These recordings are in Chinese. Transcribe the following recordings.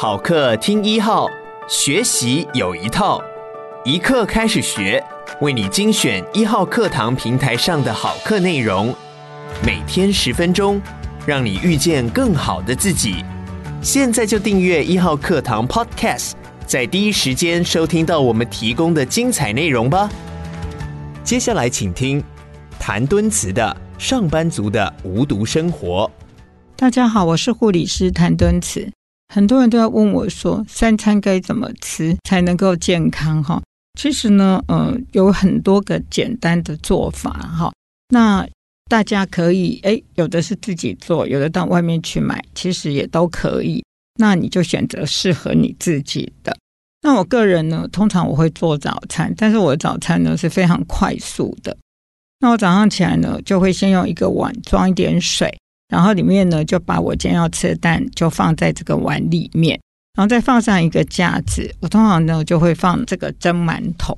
好课听一号，学习有一套，一课开始学，为你精选一号课堂平台上的好课内容，每天十分钟，让你遇见更好的自己。现在就订阅一号课堂 Podcast，在第一时间收听到我们提供的精彩内容吧。接下来请听谭敦慈的《上班族的无毒生活》。大家好，我是护理师谭敦慈。很多人都要问我说，三餐该怎么吃才能够健康？哈，其实呢，呃，有很多个简单的做法，哈。那大家可以，诶，有的是自己做，有的到外面去买，其实也都可以。那你就选择适合你自己的。那我个人呢，通常我会做早餐，但是我的早餐呢是非常快速的。那我早上起来呢，就会先用一个碗装一点水。然后里面呢，就把我今天要吃的蛋就放在这个碗里面，然后再放上一个架子。我通常呢就会放这个蒸馒头。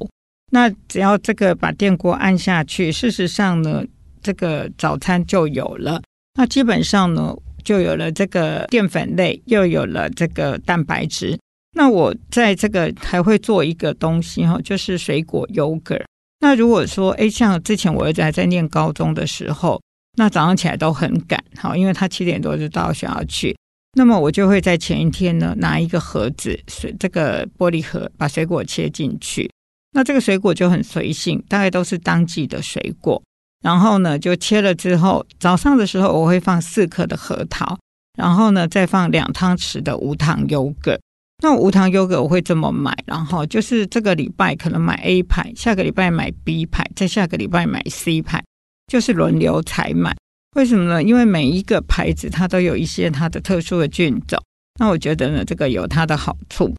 那只要这个把电锅按下去，事实上呢，这个早餐就有了。那基本上呢，就有了这个淀粉类，又有了这个蛋白质。那我在这个还会做一个东西哈，就是水果 yogurt。那如果说诶，像之前我儿子还在念高中的时候。那早上起来都很赶，好，因为他七点多就到学校去。那么我就会在前一天呢，拿一个盒子，水这个玻璃盒，把水果切进去。那这个水果就很随性，大概都是当季的水果。然后呢，就切了之后，早上的时候我会放四颗的核桃，然后呢再放两汤匙的无糖优格。那无糖优格我会这么买，然后就是这个礼拜可能买 A 牌，下个礼拜买 B 牌，再下个礼拜买 C 牌。就是轮流采买，为什么呢？因为每一个牌子它都有一些它的特殊的菌种，那我觉得呢，这个有它的好处。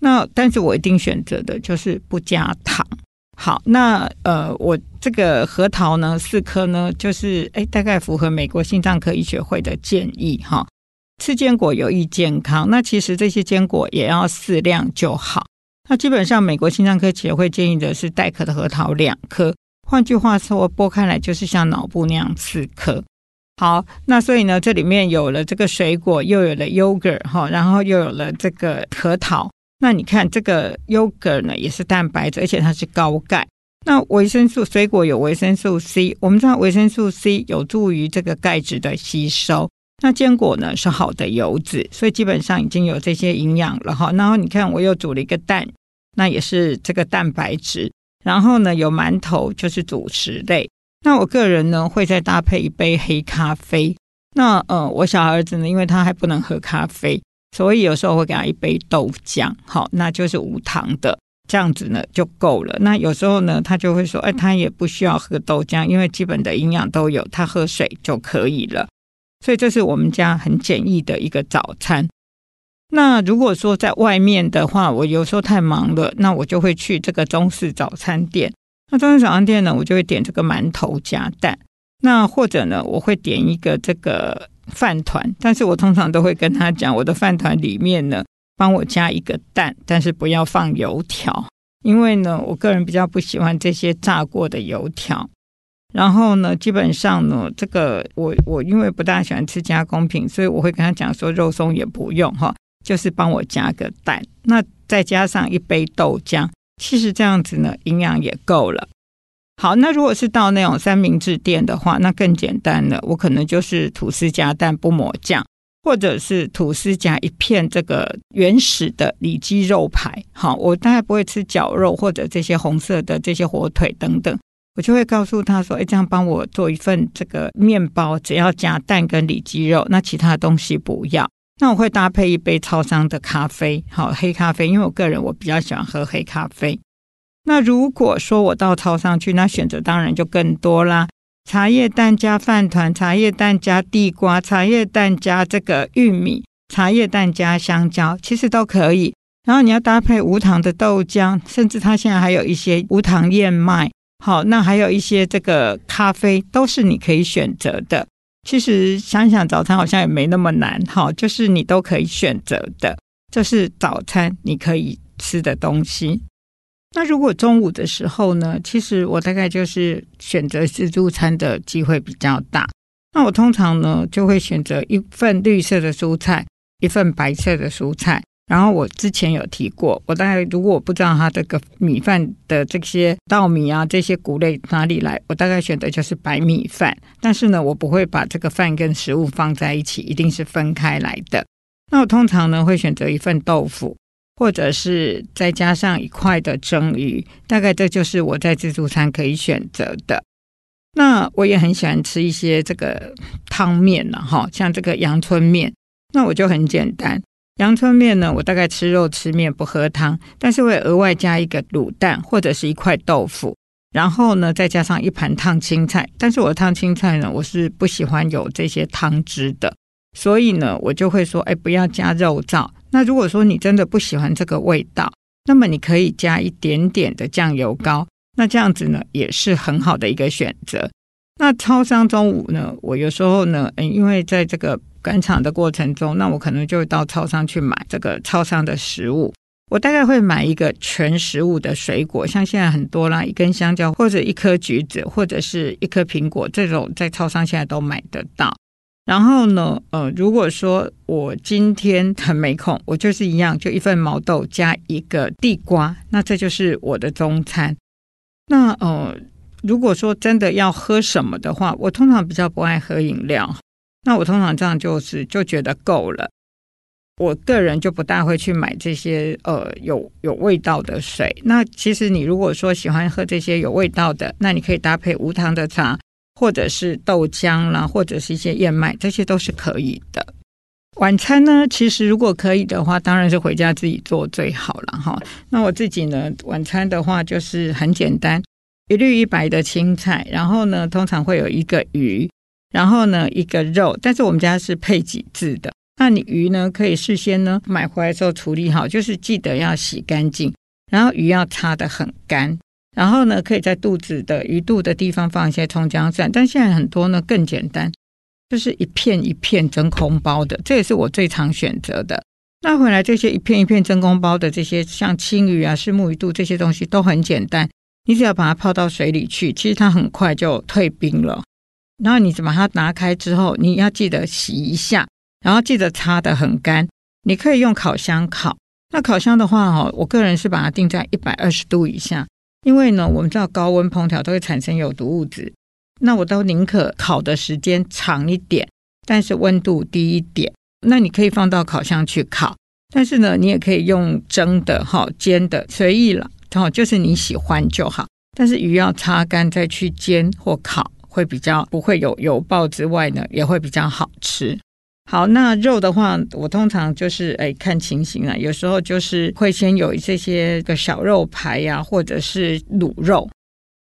那但是我一定选择的就是不加糖。好，那呃，我这个核桃呢，四颗呢，就是诶，大概符合美国心脏科医学会的建议哈。吃坚果有益健康，那其实这些坚果也要适量就好。那基本上美国心脏科协会建议的是带壳的核桃两颗。换句话说，剥开来就是像脑部那样四颗。好，那所以呢，这里面有了这个水果，又有了 yogurt 哈，然后又有了这个核桃。那你看这个 yogurt 呢，也是蛋白质，而且它是高钙。那维生素，水果有维生素 C，我们知道维生素 C 有助于这个钙质的吸收。那坚果呢是好的油脂，所以基本上已经有这些营养了哈。然后你看，我又煮了一个蛋，那也是这个蛋白质。然后呢，有馒头就是主食类。那我个人呢，会再搭配一杯黑咖啡。那呃，我小儿子呢，因为他还不能喝咖啡，所以有时候会给他一杯豆浆，好，那就是无糖的，这样子呢就够了。那有时候呢，他就会说，哎，他也不需要喝豆浆，因为基本的营养都有，他喝水就可以了。所以这是我们家很简易的一个早餐。那如果说在外面的话，我有时候太忙了，那我就会去这个中式早餐店。那中式早餐店呢，我就会点这个馒头夹蛋。那或者呢，我会点一个这个饭团，但是我通常都会跟他讲，我的饭团里面呢，帮我加一个蛋，但是不要放油条，因为呢，我个人比较不喜欢这些炸过的油条。然后呢，基本上呢，这个我我因为不大喜欢吃加工品，所以我会跟他讲说，肉松也不用哈。就是帮我加个蛋，那再加上一杯豆浆，其实这样子呢，营养也够了。好，那如果是到那种三明治店的话，那更简单了。我可能就是吐司加蛋不抹酱，或者是吐司加一片这个原始的里脊肉排。好，我大概不会吃绞肉或者这些红色的这些火腿等等，我就会告诉他说：“哎，这样帮我做一份这个面包，只要加蛋跟里脊肉，那其他东西不要。”那我会搭配一杯超商的咖啡，好，黑咖啡，因为我个人我比较喜欢喝黑咖啡。那如果说我到超商去，那选择当然就更多啦，茶叶蛋加饭团，茶叶蛋加地瓜，茶叶蛋加这个玉米，茶叶蛋加香蕉，其实都可以。然后你要搭配无糖的豆浆，甚至它现在还有一些无糖燕麦，好，那还有一些这个咖啡，都是你可以选择的。其实想想早餐好像也没那么难，哈，就是你都可以选择的，这是早餐你可以吃的东西。那如果中午的时候呢？其实我大概就是选择自助餐的机会比较大。那我通常呢就会选择一份绿色的蔬菜，一份白色的蔬菜。然后我之前有提过，我大概如果我不知道它这个米饭的这些稻米啊这些谷类哪里来，我大概选的就是白米饭。但是呢，我不会把这个饭跟食物放在一起，一定是分开来的。那我通常呢会选择一份豆腐，或者是再加上一块的蒸鱼，大概这就是我在自助餐可以选择的。那我也很喜欢吃一些这个汤面了哈，像这个阳春面，那我就很简单。阳春面呢，我大概吃肉吃面不喝汤，但是会额外加一个卤蛋或者是一块豆腐，然后呢再加上一盘烫青菜。但是我烫青菜呢，我是不喜欢有这些汤汁的，所以呢我就会说，哎，不要加肉燥。那如果说你真的不喜欢这个味道，那么你可以加一点点的酱油膏，那这样子呢也是很好的一个选择。那超商中午呢，我有时候呢，嗯，因为在这个。赶场的过程中，那我可能就会到超商去买这个超商的食物。我大概会买一个全食物的水果，像现在很多啦，一根香蕉或者一颗橘子或者是一颗苹果，这种在超商现在都买得到。然后呢，呃，如果说我今天很没空，我就是一样，就一份毛豆加一个地瓜，那这就是我的中餐。那呃，如果说真的要喝什么的话，我通常比较不爱喝饮料。那我通常这样就是就觉得够了，我个人就不大会去买这些呃有有味道的水。那其实你如果说喜欢喝这些有味道的，那你可以搭配无糖的茶，或者是豆浆啦，或者是一些燕麦，这些都是可以的。晚餐呢，其实如果可以的话，当然是回家自己做最好了哈。那我自己呢，晚餐的话就是很简单，一绿一白的青菜，然后呢，通常会有一个鱼。然后呢，一个肉，但是我们家是配几只的。那你鱼呢，可以事先呢买回来之后处理好，就是记得要洗干净，然后鱼要擦得很干。然后呢，可以在肚子的鱼肚的地方放一些葱姜蒜。但现在很多呢更简单，就是一片一片真空包的，这也是我最常选择的。那回来这些一片一片真空包的这些，像青鱼啊、虱目鱼肚这些东西都很简单，你只要把它泡到水里去，其实它很快就退冰了。然后你把它拿开之后，你要记得洗一下，然后记得擦得很干。你可以用烤箱烤。那烤箱的话，哈，我个人是把它定在一百二十度以下，因为呢，我们知道高温烹调都会产生有毒物质。那我都宁可烤的时间长一点，但是温度低一点。那你可以放到烤箱去烤，但是呢，你也可以用蒸的、哈煎的，随意了，哈，就是你喜欢就好。但是鱼要擦干再去煎或烤。会比较不会有油爆之外呢，也会比较好吃。好，那肉的话，我通常就是哎看情形啊，有时候就是会先有这些个小肉排呀、或者是卤肉。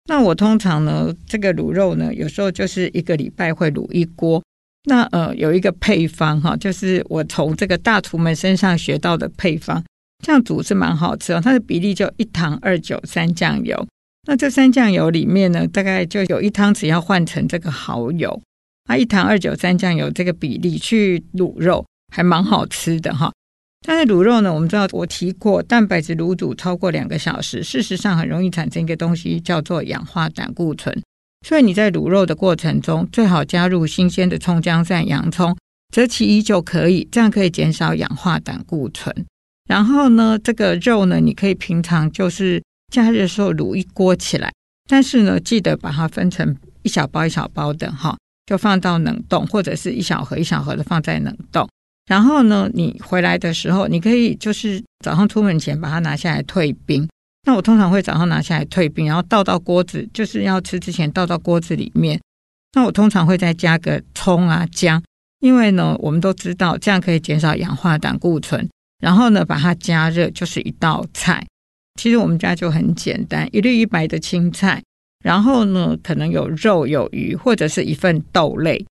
那我通常呢，这个卤肉呢，有时候就是一个礼拜会卤一锅。那呃，有一个配方哈，就是我从这个大厨们身上学到的配方，这样煮是蛮好吃哦。它的比例就一糖二酒三酱油。那这三酱油里面呢，大概就有一汤匙要换成这个蚝油，啊，一糖二酒三酱油这个比例去卤肉，还蛮好吃的哈。但是卤肉呢，我们知道我提过，蛋白质卤煮超过两个小时，事实上很容易产生一个东西叫做氧化胆固醇。所以你在卤肉的过程中，最好加入新鲜的葱姜蒜、洋葱，择其一就可以，这样可以减少氧化胆固醇。然后呢，这个肉呢，你可以平常就是。加热的时候卤一锅起来，但是呢，记得把它分成一小包一小包的哈，就放到冷冻，或者是一小盒一小盒的放在冷冻。然后呢，你回来的时候，你可以就是早上出门前把它拿下来退冰。那我通常会早上拿下来退冰，然后倒到锅子，就是要吃之前倒到锅子里面。那我通常会再加个葱啊姜，因为呢，我们都知道这样可以减少氧化胆固醇。然后呢，把它加热就是一道菜。其实我们家就很简单，一绿一白的青菜，然后呢，可能有肉有鱼，或者是一份豆类。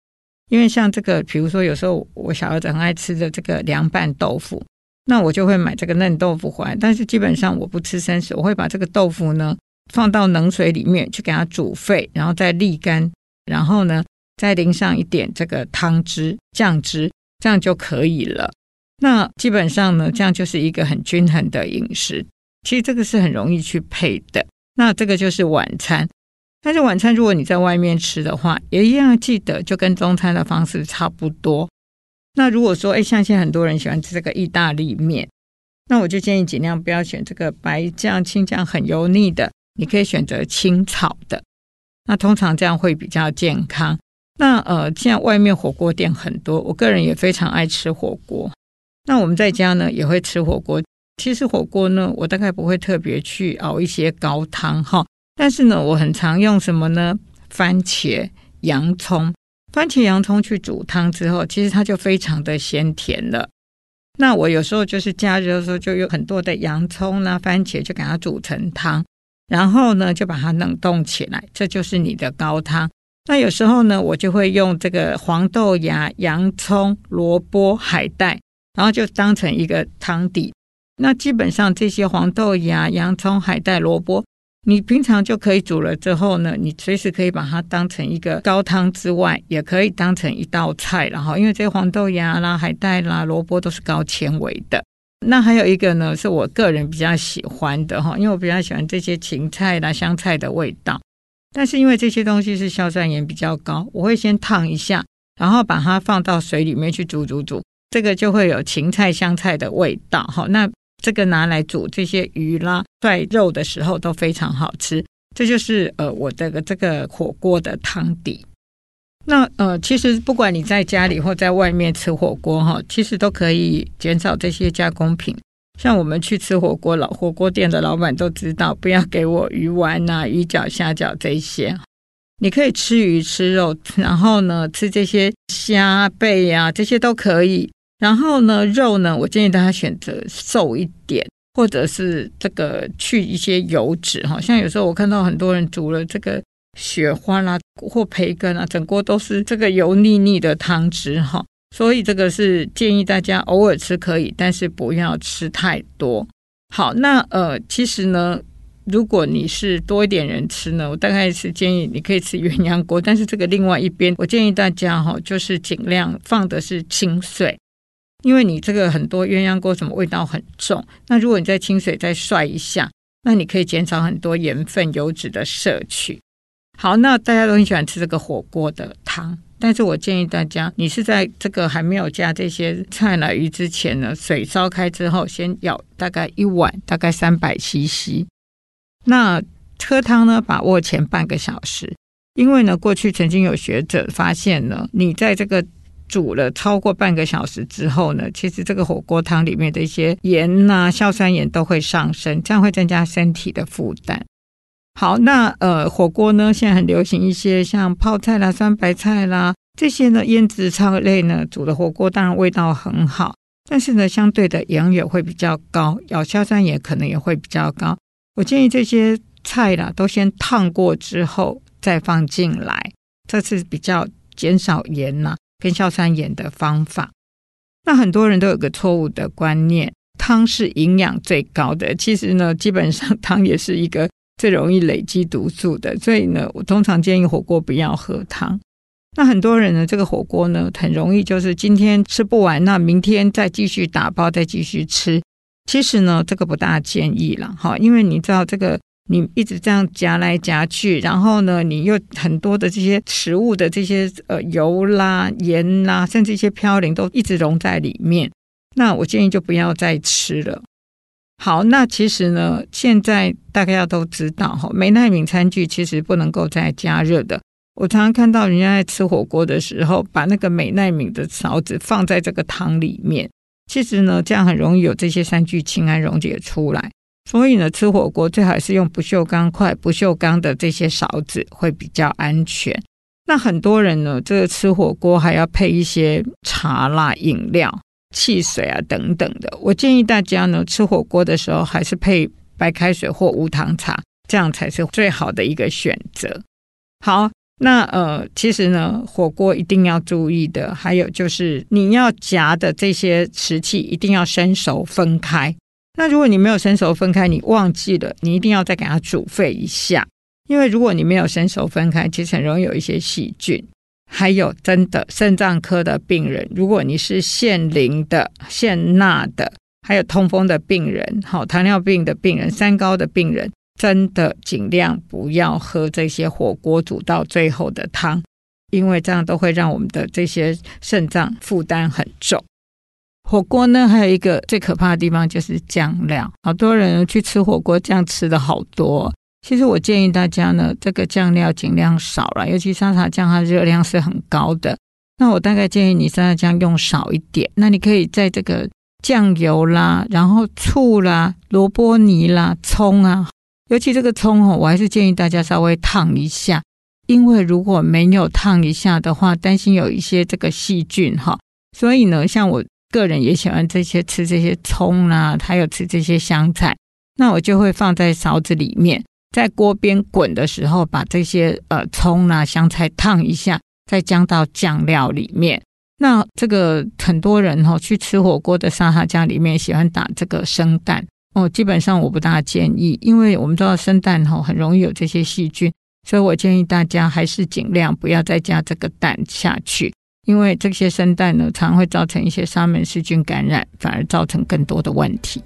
因为像这个，比如说有时候我小儿子很爱吃的这个凉拌豆腐，那我就会买这个嫩豆腐回来。但是基本上我不吃生食，我会把这个豆腐呢放到冷水里面去给它煮沸，然后再沥干，然后呢再淋上一点这个汤汁酱汁，这样就可以了。那基本上呢，这样就是一个很均衡的饮食。其实这个是很容易去配的，那这个就是晚餐。但是晚餐如果你在外面吃的话，也一样记得就跟中餐的方式差不多。那如果说，哎，像现在很多人喜欢吃这个意大利面，那我就建议尽量不要选这个白酱、青酱很油腻的，你可以选择清炒的。那通常这样会比较健康。那呃，现在外面火锅店很多，我个人也非常爱吃火锅。那我们在家呢也会吃火锅。其实火锅呢，我大概不会特别去熬一些高汤哈，但是呢，我很常用什么呢？番茄、洋葱。番茄、洋葱去煮汤之后，其实它就非常的鲜甜了。那我有时候就是加热的时候，就有很多的洋葱啦、番茄，就给它煮成汤，然后呢，就把它冷冻起来，这就是你的高汤。那有时候呢，我就会用这个黄豆芽、洋葱、萝卜、海带，然后就当成一个汤底。那基本上这些黄豆芽、洋葱、海带、萝卜。你平常就可以煮了之后呢，你随时可以把它当成一个高汤之外，也可以当成一道菜。然后，因为这些黄豆芽啦、海带啦、萝卜都是高纤维的。那还有一个呢，是我个人比较喜欢的哈，因为我比较喜欢这些芹菜啦、香菜的味道。但是因为这些东西是硝酸盐比较高，我会先烫一下，然后把它放到水里面去煮煮煮，这个就会有芹菜、香菜的味道。好，那。这个拿来煮这些鱼啦、涮肉的时候都非常好吃，这就是呃我的这个火锅的汤底。那呃，其实不管你在家里或在外面吃火锅哈，其实都可以减少这些加工品。像我们去吃火锅，老火锅店的老板都知道，不要给我鱼丸呐、鱼饺、虾饺这些。你可以吃鱼吃肉，然后呢吃这些虾贝呀、啊，这些都可以。然后呢，肉呢，我建议大家选择瘦一点，或者是这个去一些油脂哈。像有时候我看到很多人煮了这个雪花啦或培根啊，整锅都是这个油腻腻的汤汁哈。所以这个是建议大家偶尔吃可以，但是不要吃太多。好，那呃，其实呢，如果你是多一点人吃呢，我大概是建议你可以吃鸳鸯锅，但是这个另外一边，我建议大家哈，就是尽量放的是清水。因为你这个很多鸳鸯锅什么味道很重，那如果你在清水再涮一下，那你可以减少很多盐分、油脂的摄取。好，那大家都很喜欢吃这个火锅的汤，但是我建议大家，你是在这个还没有加这些菜奶鱼之前呢，水烧开之后，先舀大概一碗，大概三百 CC。那喝汤呢，把握前半个小时，因为呢，过去曾经有学者发现呢，你在这个煮了超过半个小时之后呢，其实这个火锅汤里面的一些盐呐、硝酸盐都会上升，这样会增加身体的负担。好，那呃，火锅呢，现在很流行一些像泡菜啦、酸白菜啦这些呢，腌制菜类呢，煮的火锅当然味道很好，但是呢，相对的盐也会比较高，亚硝酸盐可能也会比较高。我建议这些菜啦都先烫过之后再放进来，这是比较减少盐呐。跟硝酸盐的方法，那很多人都有个错误的观念，汤是营养最高的。其实呢，基本上汤也是一个最容易累积毒素的。所以呢，我通常建议火锅不要喝汤。那很多人呢，这个火锅呢，很容易就是今天吃不完，那明天再继续打包，再继续吃。其实呢，这个不大建议了哈，因为你知道这个。你一直这样夹来夹去，然后呢，你又很多的这些食物的这些呃油啦、盐啦，甚至一些嘌呤都一直溶在里面。那我建议就不要再吃了。好，那其实呢，现在大家都知道哈，美耐皿餐具其实不能够再加热的。我常常看到人家在吃火锅的时候，把那个美耐皿的勺子放在这个汤里面，其实呢，这样很容易有这些三聚氰胺溶解出来。所以呢，吃火锅最好是用不锈钢筷、不锈钢的这些勺子会比较安全。那很多人呢，这个吃火锅还要配一些茶啦、饮料、汽水啊等等的。我建议大家呢，吃火锅的时候还是配白开水或无糖茶，这样才是最好的一个选择。好，那呃，其实呢，火锅一定要注意的，还有就是你要夹的这些瓷器一定要生熟分开。那如果你没有生熟分开，你忘记了，你一定要再给它煮沸一下，因为如果你没有生熟分开，其实很容易有一些细菌。还有，真的肾脏科的病人，如果你是限磷的、限钠的，还有痛风的病人，好，糖尿病的病人、三高的病人，真的尽量不要喝这些火锅煮到最后的汤。因为这样都会让我们的这些肾脏负担很重。火锅呢，还有一个最可怕的地方就是酱料，好多人去吃火锅酱吃的好多。其实我建议大家呢，这个酱料尽量少了，尤其沙茶酱它热量是很高的。那我大概建议你沙茶酱用少一点。那你可以在这个酱油啦，然后醋啦、萝卜泥啦、葱啊，尤其这个葱哦，我还是建议大家稍微烫一下，因为如果没有烫一下的话，担心有一些这个细菌哈。所以呢，像我。个人也喜欢这些吃这些葱啊，还有吃这些香菜，那我就会放在勺子里面，在锅边滚的时候，把这些呃葱啊、香菜烫一下，再浇到酱料里面。那这个很多人哈、去吃火锅的沙茶酱里面喜欢打这个生蛋哦，基本上我不大建议，因为我们知道生蛋哈、很容易有这些细菌，所以我建议大家还是尽量不要再加这个蛋下去。因为这些生蛋呢，常会造成一些沙门氏菌感染，反而造成更多的问题。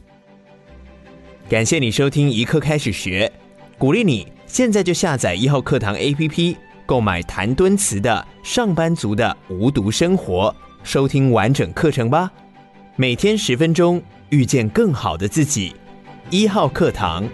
感谢你收听一课开始学，鼓励你现在就下载一号课堂 APP，购买谭敦慈的《上班族的无毒生活》，收听完整课程吧。每天十分钟，遇见更好的自己。一号课堂。